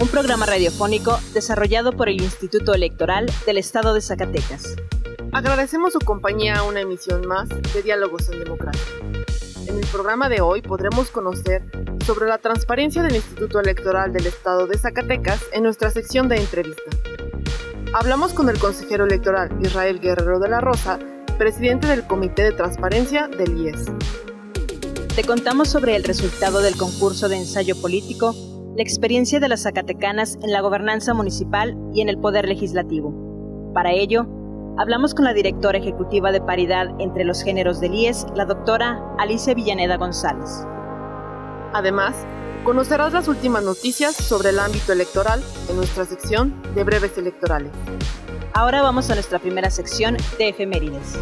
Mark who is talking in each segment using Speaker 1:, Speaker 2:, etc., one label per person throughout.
Speaker 1: un programa radiofónico desarrollado por el Instituto Electoral del Estado de Zacatecas.
Speaker 2: Agradecemos su compañía a una emisión más de Diálogos en Democracia. En el programa de hoy podremos conocer sobre la transparencia del Instituto Electoral del Estado de Zacatecas en nuestra sección de entrevista. Hablamos con el consejero electoral Israel Guerrero de la Rosa, presidente del Comité de Transparencia del IES.
Speaker 1: Te contamos sobre el resultado del concurso de ensayo político, la experiencia de las zacatecanas en la gobernanza municipal y en el poder legislativo. Para ello, hablamos con la directora ejecutiva de paridad entre los géneros del IES, la doctora Alicia Villaneda González.
Speaker 2: Además, conocerás las últimas noticias sobre el ámbito electoral en nuestra sección de breves electorales.
Speaker 1: Ahora vamos a nuestra primera sección de efemérides.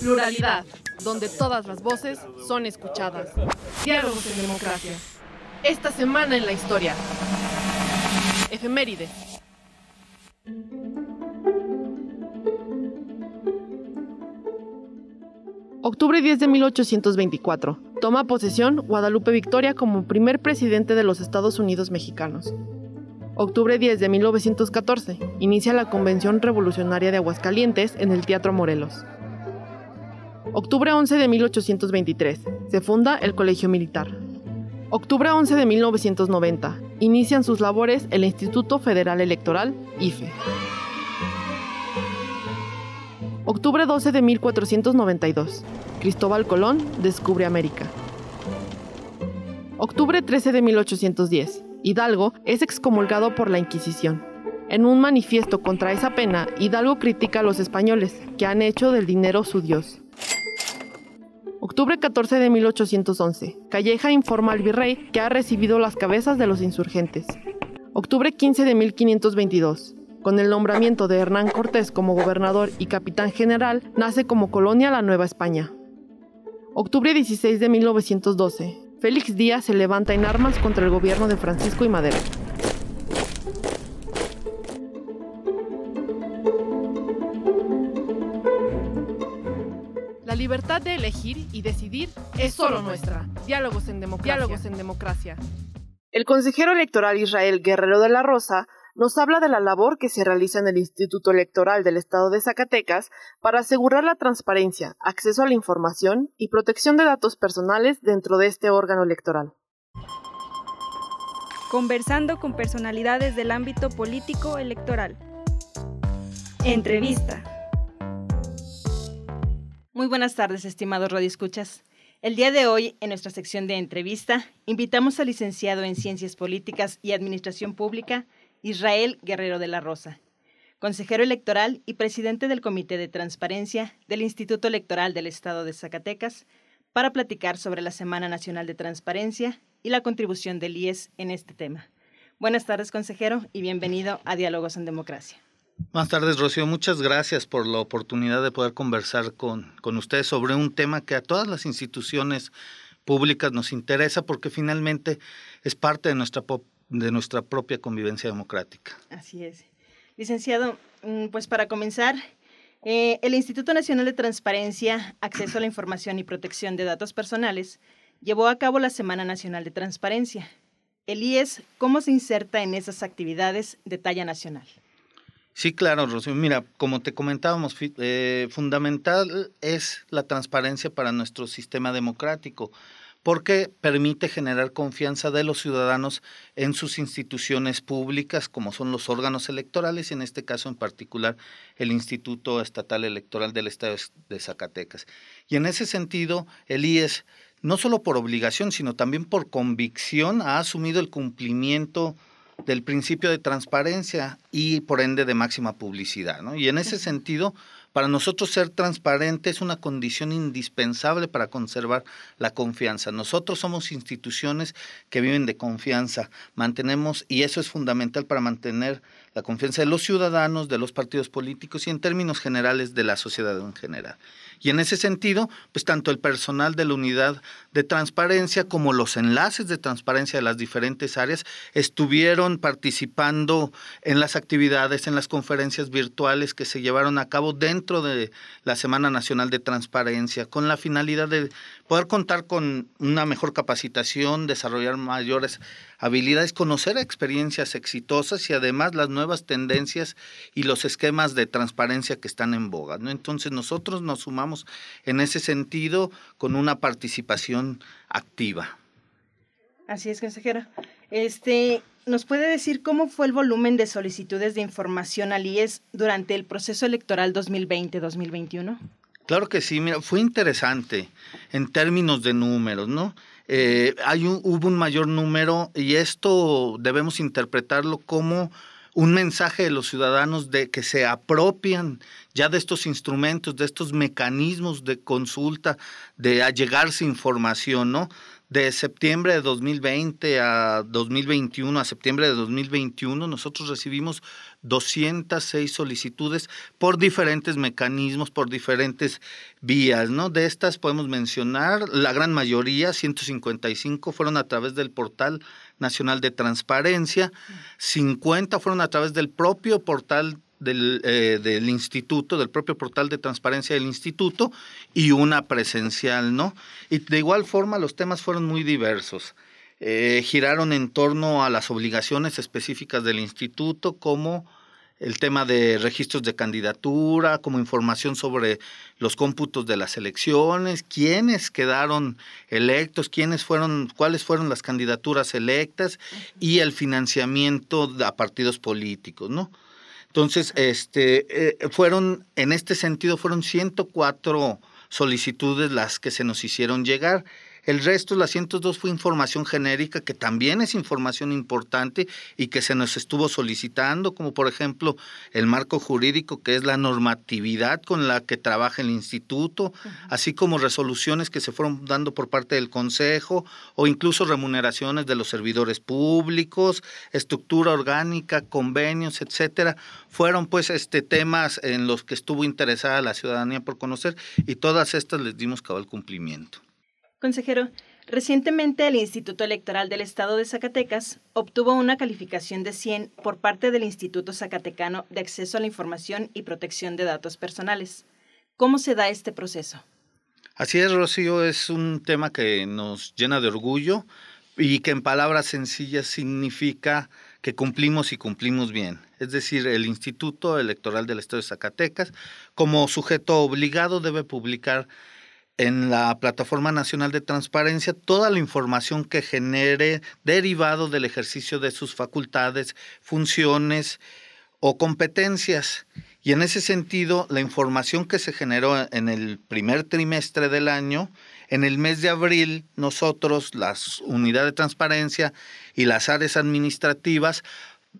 Speaker 2: Pluralidad, donde todas las voces son escuchadas. Diálogos en democracia. Esta semana en la historia. Efemérides. Octubre 10 de 1824. Toma posesión Guadalupe Victoria como primer presidente de los Estados Unidos mexicanos. Octubre 10 de 1914. Inicia la Convención Revolucionaria de Aguascalientes en el Teatro Morelos. Octubre 11 de 1823. Se funda el Colegio Militar. Octubre 11 de 1990. Inician sus labores el Instituto Federal Electoral, IFE. Octubre 12 de 1492. Cristóbal Colón descubre América. Octubre 13 de 1810. Hidalgo es excomulgado por la Inquisición. En un manifiesto contra esa pena, Hidalgo critica a los españoles, que han hecho del dinero su dios. Octubre 14 de 1811. Calleja informa al virrey que ha recibido las cabezas de los insurgentes. Octubre 15 de 1522. Con el nombramiento de Hernán Cortés como gobernador y capitán general, nace como colonia la Nueva España. Octubre 16 de 1912. Félix Díaz se levanta en armas contra el gobierno de Francisco y Madero. Libertad de elegir y decidir es solo nuestra. Diálogos en democracia. Diálogos en democracia. El consejero electoral Israel Guerrero de la Rosa nos habla de la labor que se realiza en el Instituto Electoral del Estado de Zacatecas para asegurar la transparencia, acceso a la información y protección de datos personales dentro de este órgano electoral.
Speaker 3: Conversando con personalidades del ámbito político electoral. Entrevista.
Speaker 1: Muy buenas tardes, estimados radioescuchas. El día de hoy, en nuestra sección de entrevista, invitamos al licenciado en Ciencias Políticas y Administración Pública, Israel Guerrero de la Rosa, consejero electoral y presidente del Comité de Transparencia del Instituto Electoral del Estado de Zacatecas, para platicar sobre la Semana Nacional de Transparencia y la contribución del IES en este tema. Buenas tardes, consejero, y bienvenido a Diálogos en Democracia.
Speaker 4: Buenas tardes, Rocío. Muchas gracias por la oportunidad de poder conversar con, con ustedes sobre un tema que a todas las instituciones públicas nos interesa porque finalmente es parte de nuestra de nuestra propia convivencia democrática.
Speaker 1: Así es. Licenciado, mm, pues para comenzar, eh, el Instituto Nacional de Transparencia, Acceso a la Información y Protección de Datos Personales llevó a cabo la Semana Nacional de Transparencia. El IES, ¿cómo se inserta en esas actividades de talla nacional?
Speaker 4: Sí, claro, Rocío. Mira, como te comentábamos, eh, fundamental es la transparencia para nuestro sistema democrático porque permite generar confianza de los ciudadanos en sus instituciones públicas, como son los órganos electorales, y en este caso en particular el Instituto Estatal Electoral del Estado de Zacatecas. Y en ese sentido, el IES, no solo por obligación, sino también por convicción, ha asumido el cumplimiento del principio de transparencia y por ende de máxima publicidad. Y en ese sentido, para nosotros ser transparente es una condición indispensable para conservar la confianza. Nosotros somos instituciones que viven de confianza, mantenemos, y eso es fundamental para mantener la confianza de los ciudadanos, de los partidos políticos y en términos generales de la sociedad en general. Y en ese sentido, pues tanto el personal de la unidad de transparencia como los enlaces de transparencia de las diferentes áreas estuvieron participando en las actividades, en las conferencias virtuales que se llevaron a cabo dentro de la Semana Nacional de Transparencia, con la finalidad de poder contar con una mejor capacitación, desarrollar mayores habilidades, conocer experiencias exitosas y además las nuevas tendencias y los esquemas de transparencia que están en boga. ¿no? Entonces nosotros nos sumamos en ese sentido con una participación activa.
Speaker 1: Así es, consejera. Este, ¿Nos puede decir cómo fue el volumen de solicitudes de información al IES durante el proceso electoral 2020-2021?
Speaker 4: Claro que sí, mira, fue interesante en términos de números, ¿no? Eh, hay hubo un mayor número y esto debemos interpretarlo como un mensaje de los ciudadanos de que se apropian ya de estos instrumentos, de estos mecanismos de consulta, de allegarse información, ¿no? De septiembre de 2020 a 2021, a septiembre de 2021, nosotros recibimos 206 solicitudes por diferentes mecanismos, por diferentes vías, ¿no? De estas podemos mencionar, la gran mayoría, 155, fueron a través del portal nacional de transparencia, 50 fueron a través del propio portal del, eh, del, instituto, del propio portal de transparencia del instituto y una presencial, ¿no? Y de igual forma los temas fueron muy diversos. Eh, giraron en torno a las obligaciones específicas del instituto, como el tema de registros de candidatura, como información sobre los cómputos de las elecciones, quiénes quedaron electos, quiénes fueron, cuáles fueron las candidaturas electas y el financiamiento a partidos políticos, ¿no? Entonces, este, eh, fueron, en este sentido, fueron 104 solicitudes las que se nos hicieron llegar. El resto, las 102, fue información genérica, que también es información importante y que se nos estuvo solicitando, como por ejemplo el marco jurídico, que es la normatividad con la que trabaja el instituto, así como resoluciones que se fueron dando por parte del Consejo o incluso remuneraciones de los servidores públicos, estructura orgánica, convenios, etcétera. Fueron pues este temas en los que estuvo interesada la ciudadanía por conocer y todas estas les dimos cabal cumplimiento.
Speaker 1: Consejero, recientemente el Instituto Electoral del Estado de Zacatecas obtuvo una calificación de 100 por parte del Instituto Zacatecano de Acceso a la Información y Protección de Datos Personales. ¿Cómo se da este proceso?
Speaker 4: Así es, Rocío, es un tema que nos llena de orgullo y que en palabras sencillas significa que cumplimos y cumplimos bien. Es decir, el Instituto Electoral del Estado de Zacatecas, como sujeto obligado, debe publicar en la Plataforma Nacional de Transparencia toda la información que genere derivado del ejercicio de sus facultades, funciones o competencias. Y en ese sentido, la información que se generó en el primer trimestre del año, en el mes de abril, nosotros, las unidades de transparencia y las áreas administrativas,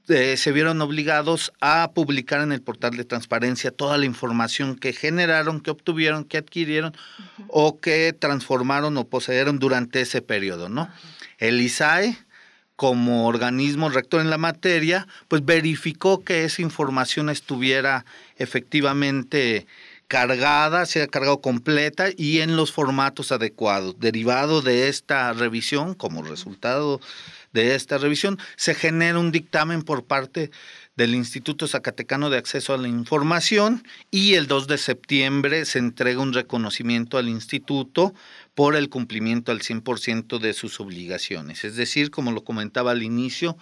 Speaker 4: eh, se vieron obligados a publicar en el portal de transparencia toda la información que generaron, que obtuvieron, que adquirieron o que transformaron o poseyeron durante ese periodo, ¿no? El ISAE, como organismo rector en la materia, pues verificó que esa información estuviera efectivamente cargada, sea cargado completa y en los formatos adecuados. Derivado de esta revisión, como resultado de esta revisión, se genera un dictamen por parte del Instituto Zacatecano de Acceso a la Información y el 2 de septiembre se entrega un reconocimiento al instituto por el cumplimiento al 100% de sus obligaciones. Es decir, como lo comentaba al inicio,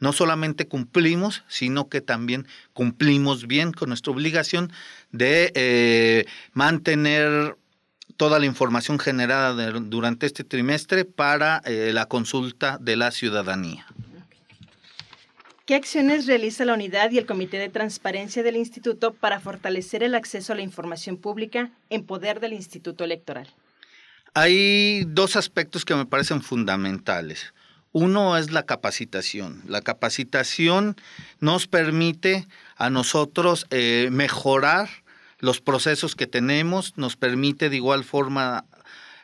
Speaker 4: no solamente cumplimos, sino que también cumplimos bien con nuestra obligación de eh, mantener toda la información generada durante este trimestre para eh, la consulta de la ciudadanía.
Speaker 1: ¿Qué acciones realiza la unidad y el Comité de Transparencia del Instituto para fortalecer el acceso a la información pública en poder del Instituto Electoral?
Speaker 4: Hay dos aspectos que me parecen fundamentales. Uno es la capacitación. La capacitación nos permite a nosotros eh, mejorar los procesos que tenemos, nos permite de igual forma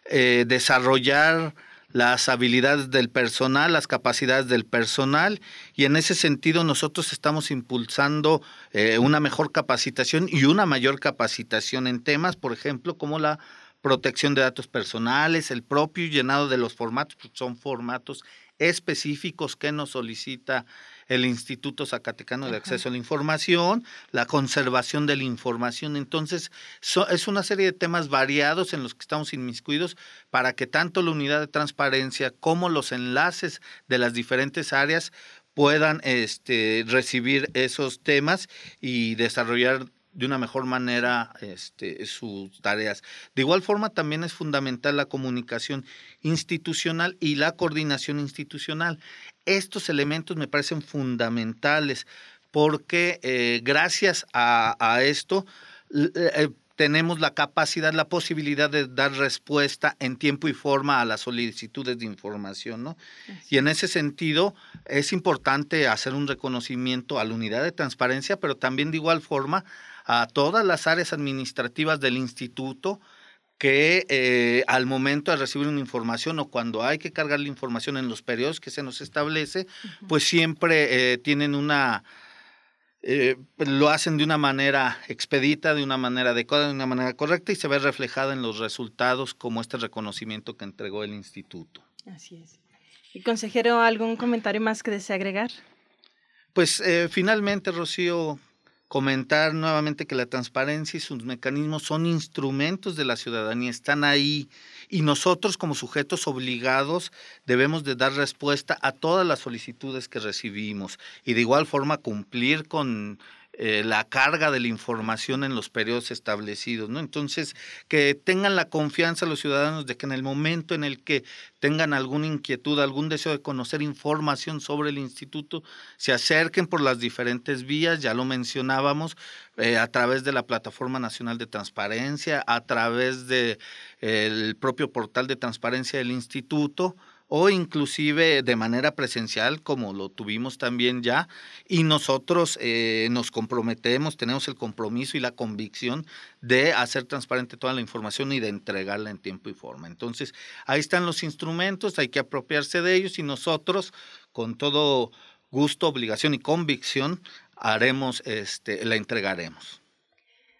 Speaker 4: eh, desarrollar las habilidades del personal, las capacidades del personal y en ese sentido nosotros estamos impulsando eh, una mejor capacitación y una mayor capacitación en temas, por ejemplo, como la protección de datos personales, el propio llenado de los formatos, son formatos específicos que nos solicita el Instituto Zacatecano de Acceso a la Información, la conservación de la información. Entonces, es una serie de temas variados en los que estamos inmiscuidos para que tanto la unidad de transparencia como los enlaces de las diferentes áreas puedan este, recibir esos temas y desarrollar de una mejor manera este, sus tareas. De igual forma, también es fundamental la comunicación institucional y la coordinación institucional. Estos elementos me parecen fundamentales porque eh, gracias a, esto eh, tenemos la capacidad, la posibilidad de dar respuesta en tiempo y forma a las solicitudes de información, ¿no? Y en ese sentido es importante hacer un reconocimiento a la unidad de transparencia, pero también de igual forma a todas las áreas administrativas del instituto que eh, al momento de recibir una información o cuando hay que cargar la información en los periodos que se nos establece, pues siempre eh, tienen una, eh, lo hacen de una manera expedita, de una manera adecuada, de una manera correcta y se ve reflejada en los resultados como este reconocimiento que entregó el instituto.
Speaker 1: Así es. ¿Y consejero, algún comentario más que desea agregar?
Speaker 4: Pues finalmente, Rocío, comentar nuevamente que la transparencia y sus mecanismos son instrumentos de la ciudadanía, están ahí. Y nosotros como sujetos obligados debemos de dar respuesta a todas las solicitudes que recibimos y de igual forma cumplir con eh, la carga de la información en los periodos establecidos, ¿no? Entonces, que tengan la confianza los ciudadanos de que en el momento en el que tengan alguna inquietud, algún deseo de conocer información sobre el instituto, se acerquen por las diferentes vías, ya lo mencionábamos, eh, a través de la Plataforma Nacional de Transparencia, a través del de, propio portal de transparencia del instituto, o inclusive de manera presencial, como lo tuvimos también ya, y nosotros eh, nos comprometemos, tenemos el compromiso y la convicción de hacer transparente toda la información y de entregarla en tiempo y forma. Entonces, ahí están los instrumentos, hay que apropiarse de ellos y nosotros, con todo gusto, obligación y convicción, haremos, este, la entregaremos.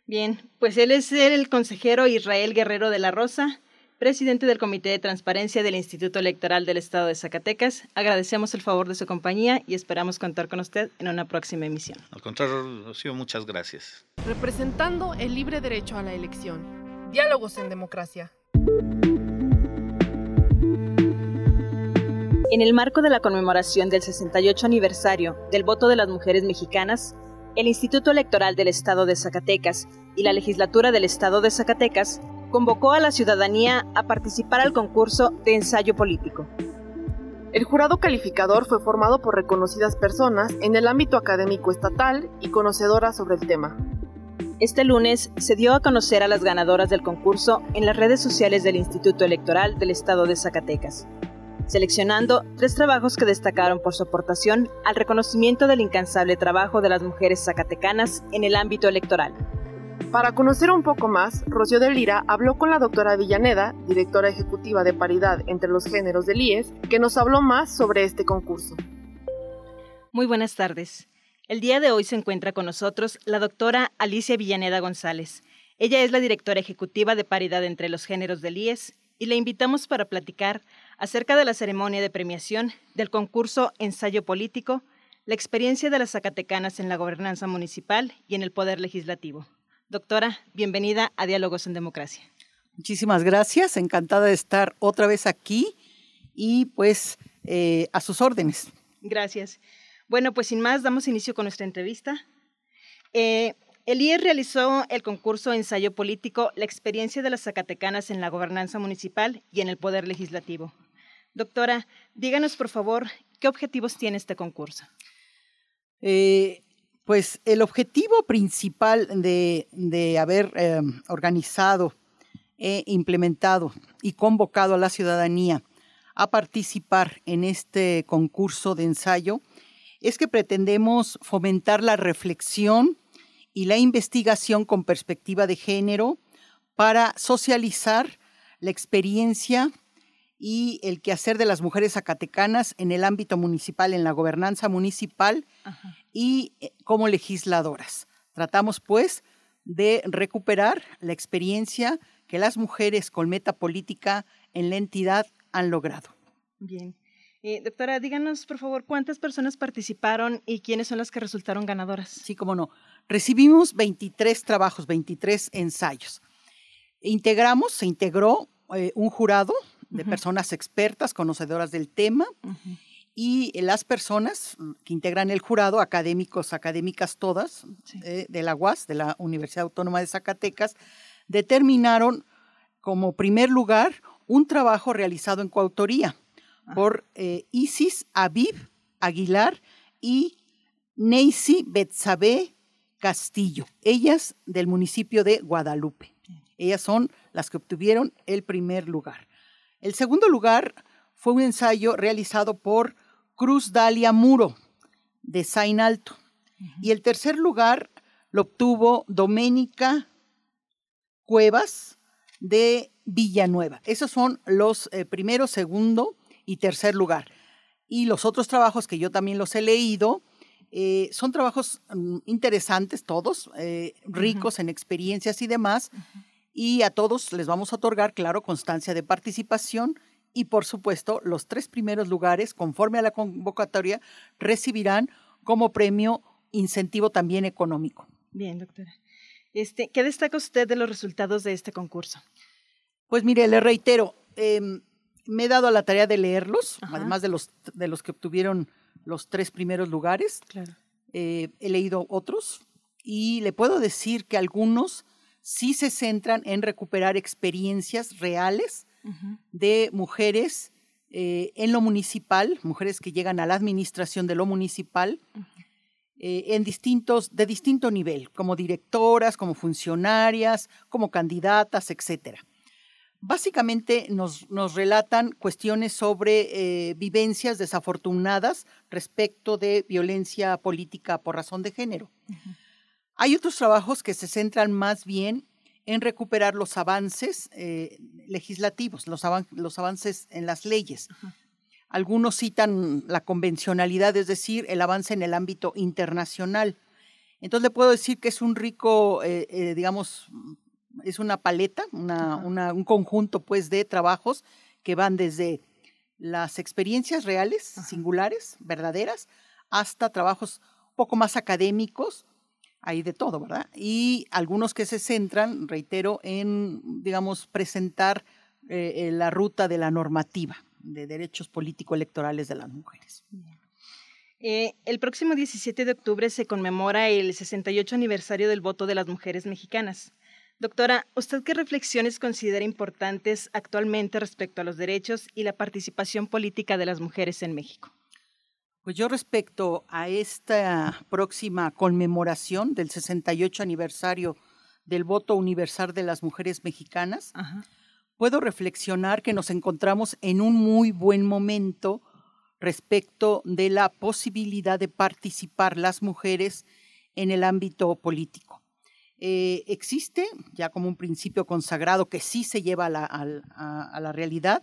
Speaker 1: Bien, pues él es el consejero Israel Guerrero de la Rosa presidente del Comité de Transparencia del Instituto Electoral del Estado de Zacatecas. Agradecemos el favor de su compañía y esperamos contar con usted en una próxima emisión.
Speaker 4: Al contrario, Rocío, muchas gracias.
Speaker 2: Representando el libre derecho a la elección. Diálogos en democracia.
Speaker 1: En el marco de la conmemoración del 68 aniversario del voto de las mujeres mexicanas, el Instituto Electoral del Estado de Zacatecas y la Legislatura del Estado de Zacatecas convocó a la ciudadanía a participar al concurso de ensayo político.
Speaker 2: El jurado calificador fue formado por reconocidas personas en el ámbito académico estatal y conocedoras sobre el tema.
Speaker 1: Este lunes se dio a conocer a las ganadoras del concurso en las redes sociales del Instituto Electoral del Estado de Zacatecas, seleccionando tres trabajos que destacaron por su aportación al reconocimiento del incansable trabajo de las mujeres zacatecanas en el ámbito electoral.
Speaker 2: Para conocer un poco más, Rocío de Lira habló con la doctora Villaneda, directora ejecutiva de paridad entre los géneros del IES, que nos habló más sobre este concurso.
Speaker 1: Muy buenas tardes. El día de hoy se encuentra con nosotros la doctora Alicia Villaneda González. Ella es la directora ejecutiva de paridad entre los géneros del IES y le invitamos para platicar acerca de la ceremonia de premiación del concurso Ensayo Político, la experiencia de las Zacatecanas en la gobernanza municipal y en el poder legislativo. Doctora, bienvenida a Diálogos en Democracia.
Speaker 5: Muchísimas gracias, encantada de estar otra vez aquí y pues eh, a sus órdenes.
Speaker 1: Gracias. Bueno, pues sin más, damos inicio con nuestra entrevista. Eh, el IES realizó el concurso Ensayo Político, la experiencia de las Zacatecanas en la gobernanza municipal y en el poder legislativo. Doctora, díganos por favor, ¿qué objetivos tiene este concurso?
Speaker 5: Eh, pues el objetivo principal de, haber eh, organizado, e implementado y convocado a la ciudadanía a participar en este concurso de ensayo es que pretendemos fomentar la reflexión y la investigación con perspectiva de género para socializar la experiencia y el quehacer de las mujeres zacatecanas en el ámbito municipal, en la gobernanza municipal y eh, como legisladoras. Tratamos, pues, de recuperar la experiencia que las mujeres con meta política en la entidad han logrado.
Speaker 1: Bien. Eh, doctora, díganos, por favor, cuántas personas participaron y quiénes son las que resultaron ganadoras.
Speaker 5: Sí, cómo no. Recibimos 23 trabajos, 23 ensayos. Integramos, se integró eh, un jurado de personas expertas, conocedoras del tema, y las personas que integran el jurado, académicos, académicas todas, eh, de la UAS, de la Universidad Autónoma de Zacatecas, determinaron como primer lugar un trabajo realizado en coautoría ah. por eh, Isis Aviv Aguilar y Neisy Betsabe Castillo, ellas del municipio de Guadalupe. Ellas son las que obtuvieron el primer lugar. El segundo lugar fue un ensayo realizado por Cruz Dalia Muro, de Sain Alto. Y el tercer lugar lo obtuvo Doménica Cuevas, de Villanueva. Esos son los eh, primero, segundo y tercer lugar. Y los otros trabajos que yo también los he leído, eh, son trabajos mm, interesantes todos, eh, ricos en experiencias y demás y a todos les vamos a otorgar, claro, constancia de participación y por supuesto los tres primeros lugares, conforme a la convocatoria, recibirán como premio incentivo también económico.
Speaker 1: Bien, doctora. Este, ¿Qué destaca usted de los resultados de este concurso?
Speaker 5: Pues mire, le reitero, em, me he dado a la tarea de leerlos, además de los, de los que obtuvieron los tres primeros lugares. Claro. Eh, he leído otros y le puedo decir que algunos sí se centran en recuperar experiencias reales de mujeres eh, en lo municipal, mujeres que llegan a la administración de lo municipal, eh, en distintos, de distinto nivel, como directoras, como funcionarias, como candidatas, etc. Básicamente nos, relatan cuestiones sobre eh, vivencias desafortunadas respecto de violencia política por razón de género. Hay otros trabajos que se centran más bien en recuperar los avances eh, legislativos, los, avances en las leyes. Algunos citan la convencionalidad, es decir, el avance en el ámbito internacional. Entonces le puedo decir que es un rico, eh, eh, digamos, es una paleta, un conjunto pues de trabajos que van desde las experiencias reales, singulares, verdaderas, hasta trabajos un poco más académicos, hay de todo, ¿verdad? Y algunos que se centran, reitero, en, digamos, presentar eh, eh, la ruta de la normativa de derechos político-electorales de las mujeres.
Speaker 1: Eh, el próximo 17 de octubre se conmemora el 68 aniversario del voto de las mujeres mexicanas. Doctora, ¿usted qué reflexiones considera importantes actualmente respecto a los derechos y la participación política de las mujeres en México?
Speaker 5: Pues yo respecto a esta próxima conmemoración del 68 aniversario del voto universal de las mujeres mexicanas, puedo reflexionar que nos encontramos en un muy buen momento respecto de la posibilidad de participar las mujeres en el ámbito político. Eh, existe ya como un principio consagrado que sí se lleva a la, a la realidad,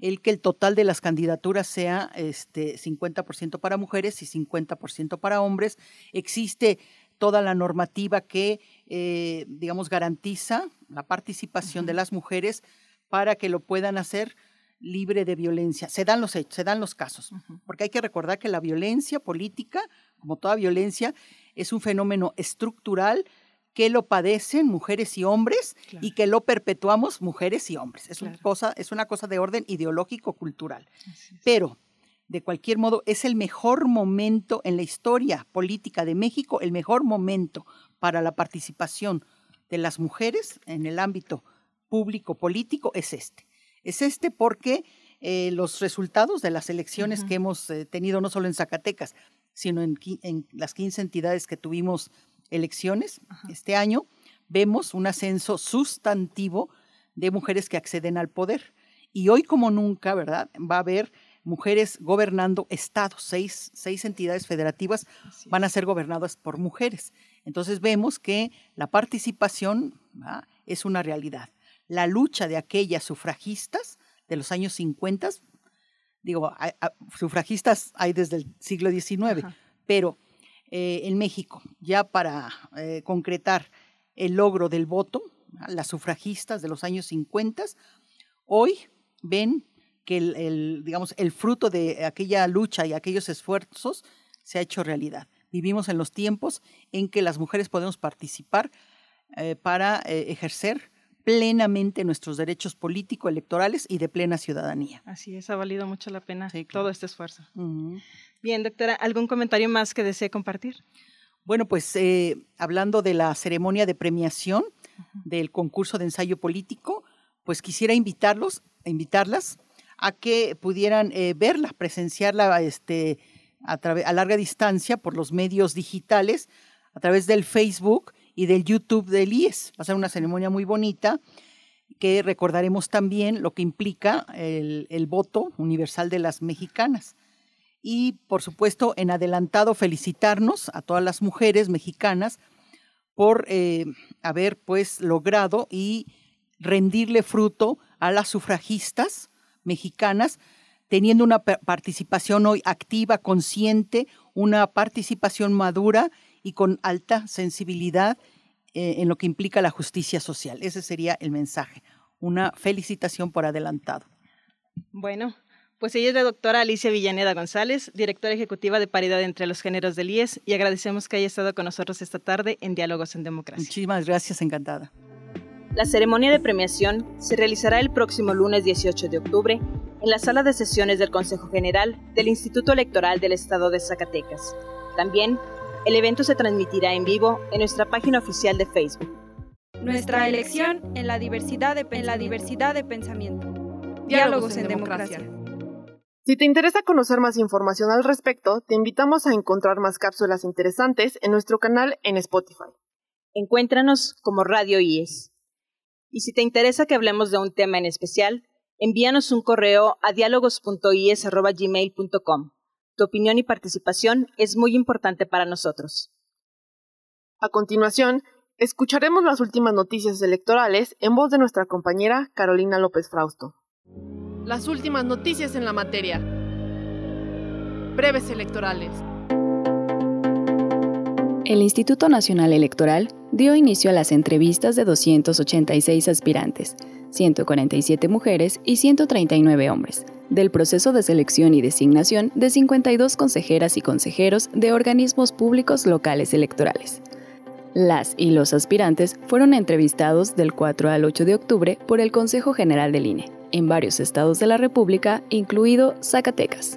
Speaker 5: el que el total de las candidaturas sea este 50% para mujeres y 50% para hombres. Existe toda la normativa que, eh, digamos, garantiza la participación de las mujeres para que lo puedan hacer libre de violencia. Se dan los hechos, se dan los casos, porque hay que recordar que la violencia política, como toda violencia, es un fenómeno estructural que lo padecen mujeres y hombres y que lo perpetuamos mujeres y hombres. Es, una cosa, es una cosa de orden ideológico-cultural. Pero de cualquier modo, es el mejor momento en la historia política de México, el mejor momento para la participación de las mujeres en el ámbito público político es este. Es este porque eh, los resultados de las elecciones que hemos eh, tenido no solo en Zacatecas, sino en, las 15 entidades que tuvimos elecciones este año, vemos un ascenso sustantivo de mujeres que acceden al poder. Y hoy como nunca, ¿verdad? Va a haber mujeres gobernando estados, seis, seis entidades federativas van a ser gobernadas por mujeres. Entonces vemos que la participación es una realidad. La lucha de aquellas sufragistas de los años 50, digo, sufragistas hay desde el siglo XIX, pero eh, en México, ya para eh, concretar el logro del voto, las sufragistas de los años 50, hoy ven que el, digamos, el fruto de aquella lucha y aquellos esfuerzos se ha hecho realidad. Vivimos en los tiempos en que las mujeres podemos participar eh, para eh, ejercer plenamente nuestros derechos políticos, electorales y de plena ciudadanía.
Speaker 1: Así es, ha valido mucho la pena todo este esfuerzo. Bien, doctora, ¿algún comentario más que desee compartir?
Speaker 5: Bueno, pues eh, hablando de la ceremonia de premiación del concurso de ensayo político, pues quisiera invitarlos, invitarlas a que pudieran eh, verla, presenciarla este, a, a larga distancia por los medios digitales, a través del Facebook y del YouTube del IES. Va a ser una ceremonia muy bonita que recordaremos también lo que implica el, voto universal de las mexicanas. Y por supuesto, en adelantado, felicitarnos a todas las mujeres mexicanas por eh, haber pues logrado y rendirle fruto a las sufragistas mexicanas, teniendo una participación hoy activa, consciente, una participación madura y con alta sensibilidad eh, en lo que implica la justicia social. Ese sería el mensaje. Una felicitación por adelantado.
Speaker 1: Bueno, pues ella es la doctora Alicia Villaneda González, directora ejecutiva de Paridad entre los Géneros del IES, y agradecemos que haya estado con nosotros esta tarde en Diálogos en Democracia.
Speaker 5: Muchísimas gracias, encantada.
Speaker 1: La ceremonia de premiación se realizará el próximo lunes 18 de octubre en la sala de sesiones del Consejo General del Instituto Electoral del Estado de Zacatecas. También, el evento se transmitirá en vivo en nuestra página oficial de Facebook.
Speaker 3: Nuestra elección en la diversidad de, en la diversidad de pensamiento. Diálogos, en, democracia.
Speaker 2: Si te interesa conocer más información al respecto, te invitamos a encontrar más cápsulas interesantes en nuestro canal en Spotify.
Speaker 1: Encuéntranos como Radio IES. Y si te interesa que hablemos de un tema en especial, envíanos un correo a dialogos.is.gmail.com. Tu opinión y participación es muy importante para nosotros.
Speaker 2: A continuación, escucharemos las últimas noticias electorales en voz de nuestra compañera Carolina López Frausto. Las últimas noticias en la materia. Breves electorales.
Speaker 6: El Instituto Nacional Electoral dio inicio a las entrevistas de 286 aspirantes, 147 mujeres y 139 hombres, del proceso de selección y designación de 52 consejeras y consejeros de organismos públicos locales electorales. Las y los aspirantes fueron entrevistados del 4 al 8 de octubre por el Consejo General del INE, en varios estados de la República, incluido Zacatecas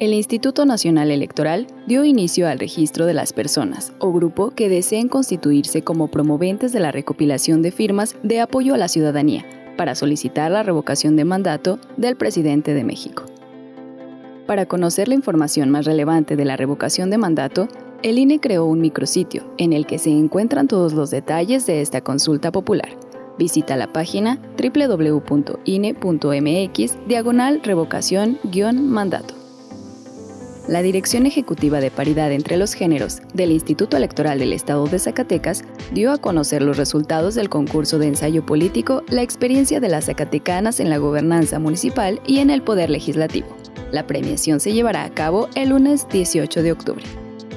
Speaker 6: el Instituto Nacional Electoral dio inicio al registro de las personas o grupo que deseen constituirse como promoventes de la recopilación de firmas de apoyo a la ciudadanía para solicitar la revocación de mandato del presidente de México. Para conocer la información más relevante de la revocación de mandato, el INE creó un micrositio en el que se encuentran todos los detalles de esta consulta popular. Visita la página www.ine.mx diagonal revocación-mandato la Dirección Ejecutiva de Paridad entre los Géneros del Instituto Electoral del Estado de Zacatecas dio a conocer los resultados del concurso de ensayo político La experiencia de las Zacatecanas en la gobernanza municipal y en el poder legislativo. La premiación se llevará a cabo el lunes 18 de octubre.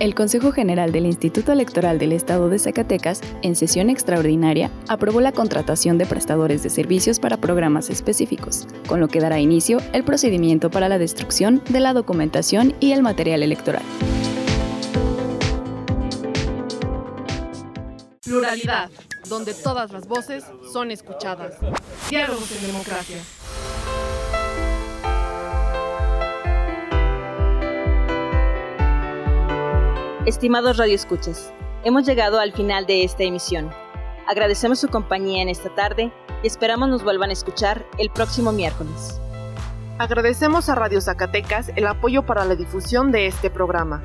Speaker 6: El Consejo General del Instituto Electoral del Estado de Zacatecas, en sesión extraordinaria, aprobó la contratación de prestadores de servicios para programas específicos, con lo que dará inicio el procedimiento para la destrucción de la documentación y el material electoral.
Speaker 2: Pluralidad, donde todas las voces son escuchadas. Diálogos en democracia.
Speaker 1: Estimados radioescuchas, hemos llegado al final de esta emisión. Agradecemos su compañía en esta tarde y esperamos nos vuelvan a escuchar el próximo miércoles.
Speaker 2: Agradecemos a Radio Zacatecas el apoyo para la difusión de este programa.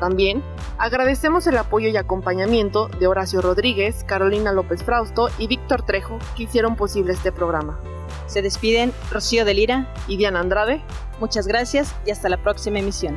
Speaker 2: También agradecemos el apoyo y acompañamiento de Horacio Rodríguez, Carolina López Frausto y Víctor Trejo que hicieron posible este programa.
Speaker 1: Se despiden Rocío de Lira
Speaker 2: y Diana Andrade.
Speaker 1: Muchas gracias y hasta la próxima emisión.